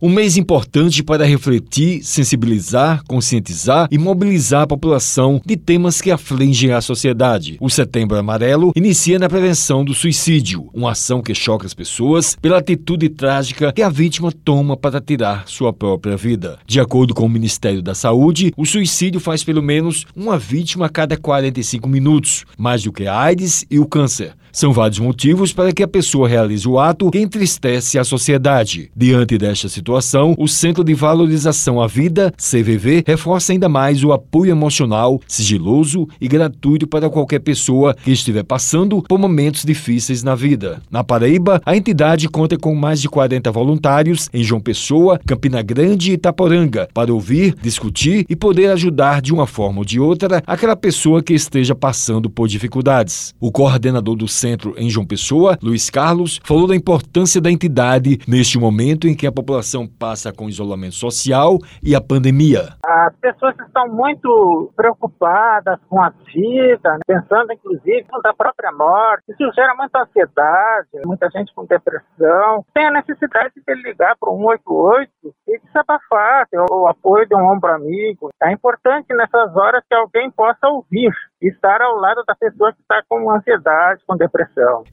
Um mês importante para refletir, sensibilizar, conscientizar e mobilizar a população de temas que afligem a sociedade. O Setembro Amarelo inicia na prevenção do suicídio, uma ação que choca as pessoas pela atitude trágica que a vítima toma para tirar sua própria vida. De acordo com o Ministério da Saúde, o suicídio faz pelo menos uma vítima a cada 45 minutos, mais do que a AIDS e o câncer. São vários motivos para que a pessoa realize o ato que entristece a sociedade. Diante desta situação, o Centro de Valorização à Vida, CVV, reforça ainda mais o apoio emocional, sigiloso e gratuito para qualquer pessoa que estiver passando por momentos difíceis na vida. Na Paraíba, a entidade conta com mais de 40 voluntários em João Pessoa, Campina Grande e Itaporanga para ouvir, discutir e poder ajudar de uma forma ou de outra aquela pessoa que esteja passando por dificuldades. O coordenador do Centro Centro em João Pessoa, Luiz Carlos, falou da importância da entidade neste momento em que a população passa com isolamento social e a pandemia. As pessoas estão muito preocupadas com a vida, né? pensando inclusive na própria morte. Isso gera muita ansiedade, muita gente com depressão. Tem a necessidade de ligar para o 188 e desabafar, ter o apoio de um ombro amigo. É importante nessas horas que alguém possa ouvir estar ao lado da pessoa que está com ansiedade, com depressão.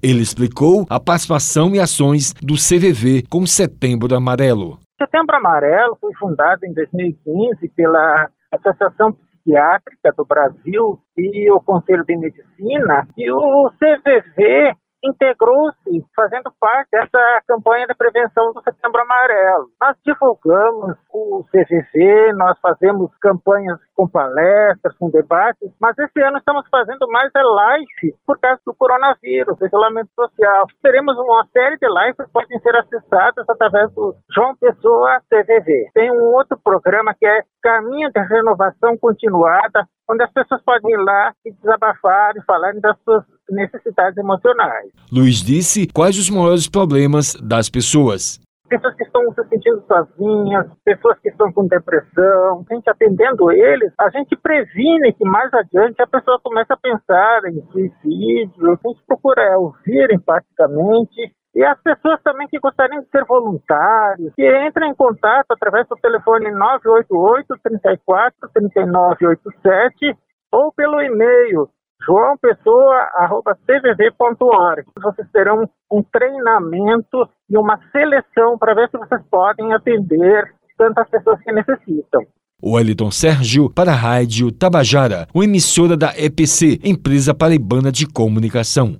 Ele explicou a participação e ações do CVV com Setembro Amarelo. Setembro Amarelo foi fundado em 2015 pela Associação Psiquiátrica do Brasil e o Conselho de Medicina e o CVV integrou-se fazendo parte dessa campanha de prevenção do Setembro Amarelo. Nós divulgamos o CVV, nós fazemos campanhas com palestras, com debates, mas esse ano estamos fazendo mais é live por causa do coronavírus, do isolamento social. Teremos uma série de lives que podem ser acessadas através do João Pessoa CVV. Tem um outro programa que é Caminho de Renovação Continuada, onde as pessoas podem ir lá e desabafar e falarem das suas necessidades emocionais. Luiz disse quais os maiores problemas das pessoas. Pessoas que estão se sentindo sozinhas, pessoas que estão com depressão, a gente atendendo eles, a gente previne que mais adiante a pessoa comece a pensar em suicídio, a gente procura ouvir empaticamente e as pessoas também que gostariam de ser voluntários, que entrem em contato através do telefone 988 34 3987 ou pelo e-mail joaopessoa.cvv.org. Vocês terão um treinamento e uma seleção para ver se vocês podem atender tantas pessoas que necessitam. Wellington Sérgio para a Rádio Tabajara, uma emissora da EPC, Empresa Paraibana de Comunicação.